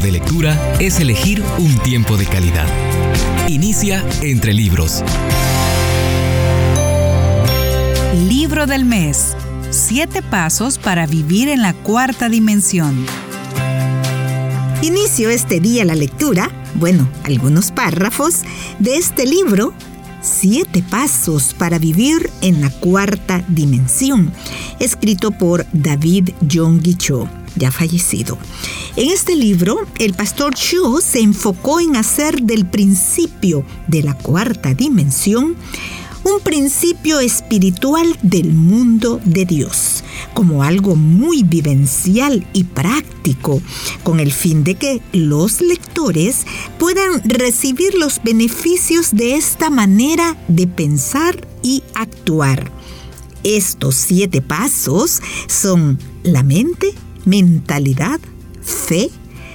de lectura es elegir un tiempo de calidad. Inicia entre libros. Libro del mes. Siete pasos para vivir en la cuarta dimensión. Inicio este día la lectura, bueno, algunos párrafos de este libro Siete Pasos para Vivir en la Cuarta Dimensión, escrito por David John Cho, ya fallecido. En este libro, el pastor Cho se enfocó en hacer del principio de la cuarta dimensión un principio espiritual del mundo de Dios, como algo muy vivencial y práctico, con el fin de que los lectores puedan recibir los beneficios de esta manera de pensar y actuar. Estos siete pasos son la mente, mentalidad, fe,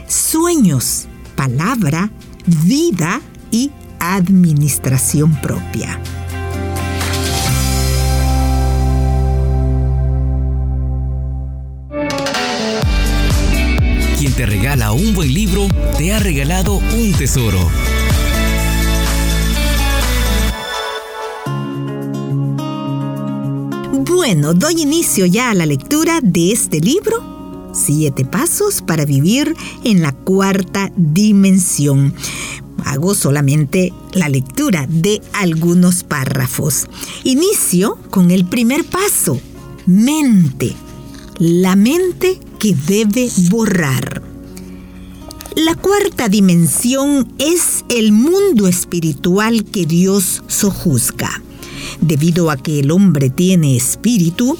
sueños, palabra, vida y administración propia. te regala un buen libro, te ha regalado un tesoro. Bueno, doy inicio ya a la lectura de este libro, Siete Pasos para Vivir en la Cuarta Dimensión. Hago solamente la lectura de algunos párrafos. Inicio con el primer paso, mente. La mente que debe borrar. La cuarta dimensión es el mundo espiritual que Dios sojuzga. Debido a que el hombre tiene espíritu,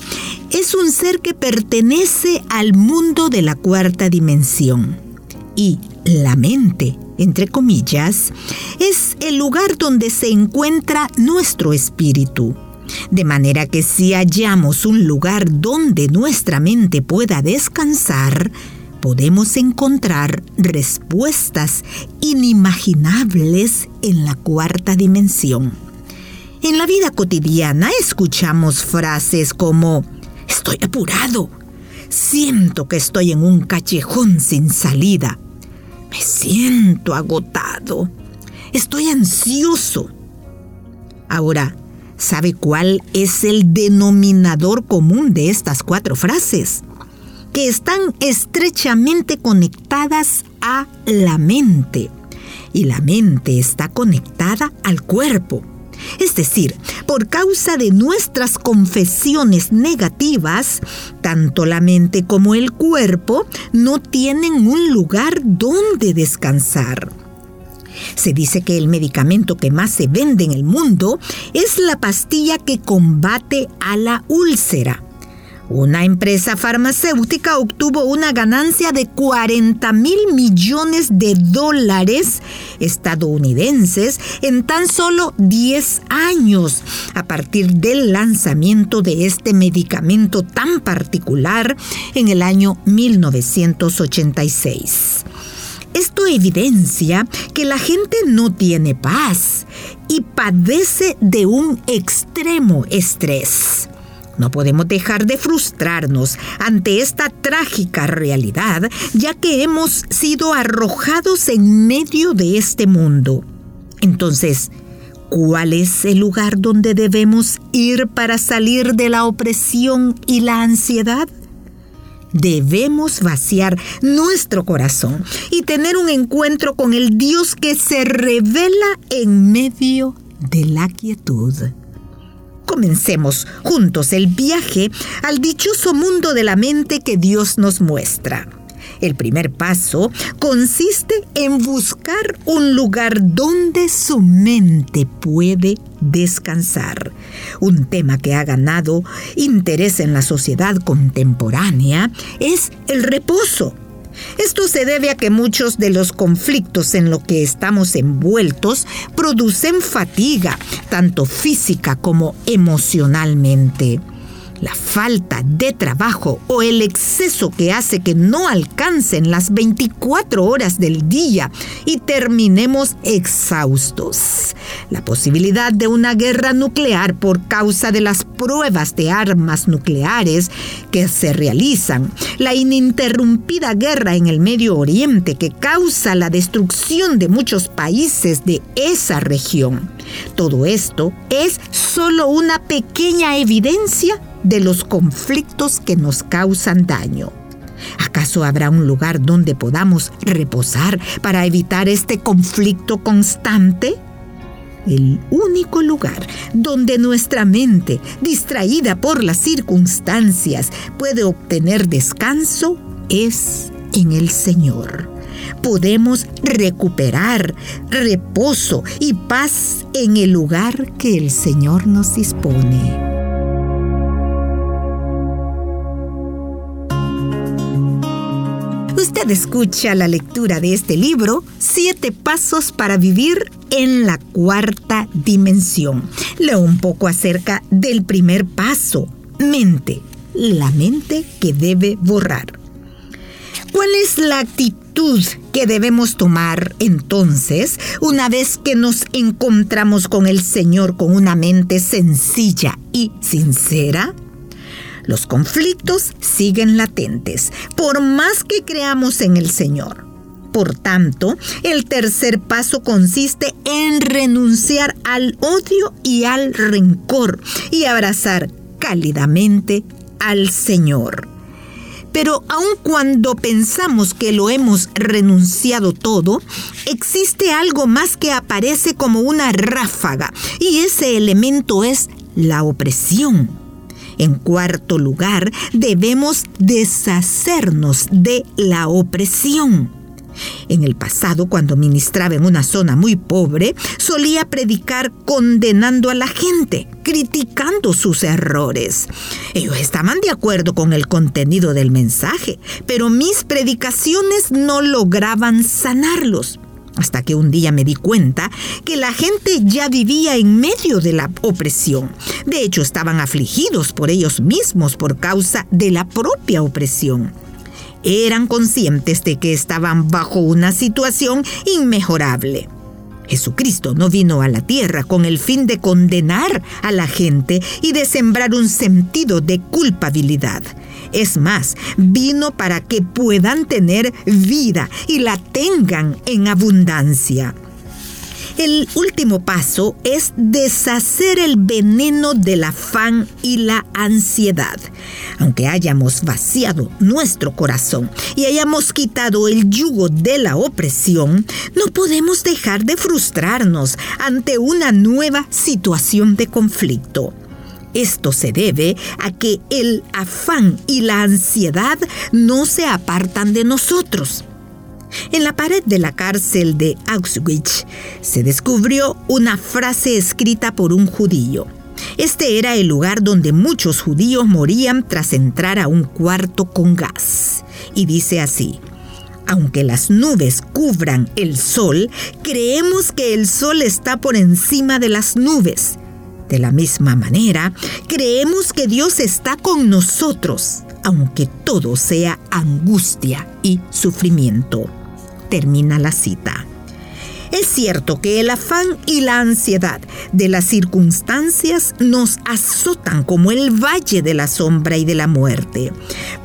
es un ser que pertenece al mundo de la cuarta dimensión. Y la mente, entre comillas, es el lugar donde se encuentra nuestro espíritu. De manera que si hallamos un lugar donde nuestra mente pueda descansar, podemos encontrar respuestas inimaginables en la cuarta dimensión. En la vida cotidiana escuchamos frases como, estoy apurado, siento que estoy en un callejón sin salida, me siento agotado, estoy ansioso. Ahora, ¿sabe cuál es el denominador común de estas cuatro frases? que están estrechamente conectadas a la mente. Y la mente está conectada al cuerpo. Es decir, por causa de nuestras confesiones negativas, tanto la mente como el cuerpo no tienen un lugar donde descansar. Se dice que el medicamento que más se vende en el mundo es la pastilla que combate a la úlcera. Una empresa farmacéutica obtuvo una ganancia de 40 mil millones de dólares estadounidenses en tan solo 10 años a partir del lanzamiento de este medicamento tan particular en el año 1986. Esto evidencia que la gente no tiene paz y padece de un extremo estrés. No podemos dejar de frustrarnos ante esta trágica realidad, ya que hemos sido arrojados en medio de este mundo. Entonces, ¿cuál es el lugar donde debemos ir para salir de la opresión y la ansiedad? Debemos vaciar nuestro corazón y tener un encuentro con el Dios que se revela en medio de la quietud. Comencemos juntos el viaje al dichoso mundo de la mente que Dios nos muestra. El primer paso consiste en buscar un lugar donde su mente puede descansar. Un tema que ha ganado interés en la sociedad contemporánea es el reposo. Esto se debe a que muchos de los conflictos en los que estamos envueltos producen fatiga, tanto física como emocionalmente. La falta de trabajo o el exceso que hace que no alcancen las 24 horas del día y terminemos exhaustos. La posibilidad de una guerra nuclear por causa de las pruebas de armas nucleares que se realizan, la ininterrumpida guerra en el Medio Oriente que causa la destrucción de muchos países de esa región. Todo esto es solo una pequeña evidencia de los conflictos que nos causan daño. ¿Acaso habrá un lugar donde podamos reposar para evitar este conflicto constante? El único lugar donde nuestra mente, distraída por las circunstancias, puede obtener descanso es en el Señor. Podemos recuperar reposo y paz en el lugar que el Señor nos dispone. Usted escucha la lectura de este libro, Siete Pasos para Vivir en la Cuarta Dimensión. Leo un poco acerca del primer paso, mente, la mente que debe borrar. ¿Cuál es la actitud que debemos tomar entonces una vez que nos encontramos con el Señor con una mente sencilla y sincera? Los conflictos siguen latentes, por más que creamos en el Señor. Por tanto, el tercer paso consiste en renunciar al odio y al rencor y abrazar cálidamente al Señor. Pero aun cuando pensamos que lo hemos renunciado todo, existe algo más que aparece como una ráfaga y ese elemento es la opresión. En cuarto lugar, debemos deshacernos de la opresión. En el pasado, cuando ministraba en una zona muy pobre, solía predicar condenando a la gente, criticando sus errores. Ellos estaban de acuerdo con el contenido del mensaje, pero mis predicaciones no lograban sanarlos. Hasta que un día me di cuenta que la gente ya vivía en medio de la opresión. De hecho, estaban afligidos por ellos mismos por causa de la propia opresión. Eran conscientes de que estaban bajo una situación inmejorable. Jesucristo no vino a la tierra con el fin de condenar a la gente y de sembrar un sentido de culpabilidad. Es más, vino para que puedan tener vida y la tengan en abundancia. El último paso es deshacer el veneno del afán y la ansiedad. Aunque hayamos vaciado nuestro corazón y hayamos quitado el yugo de la opresión, no podemos dejar de frustrarnos ante una nueva situación de conflicto. Esto se debe a que el afán y la ansiedad no se apartan de nosotros. En la pared de la cárcel de Auschwitz se descubrió una frase escrita por un judío. Este era el lugar donde muchos judíos morían tras entrar a un cuarto con gas. Y dice así, aunque las nubes cubran el sol, creemos que el sol está por encima de las nubes de la misma manera, creemos que Dios está con nosotros, aunque todo sea angustia y sufrimiento. Termina la cita. Es cierto que el afán y la ansiedad de las circunstancias nos azotan como el valle de la sombra y de la muerte,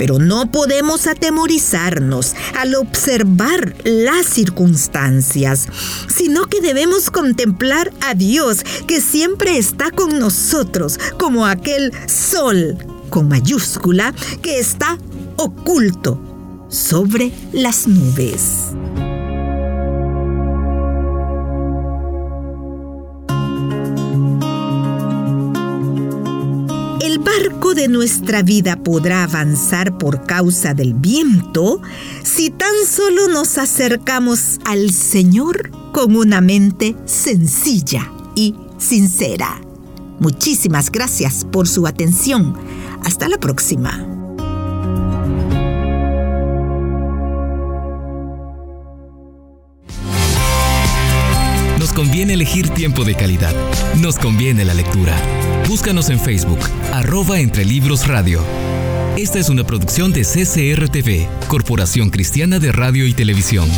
pero no podemos atemorizarnos al observar las circunstancias, sino que debemos contemplar a Dios que siempre está con nosotros como aquel sol con mayúscula que está oculto sobre las nubes. De nuestra vida podrá avanzar por causa del viento si tan solo nos acercamos al Señor con una mente sencilla y sincera. Muchísimas gracias por su atención. Hasta la próxima. Nos conviene elegir tiempo de calidad. Nos conviene la lectura. Búscanos en Facebook, arroba Entre Libros Radio. Esta es una producción de CCRTV, Corporación Cristiana de Radio y Televisión.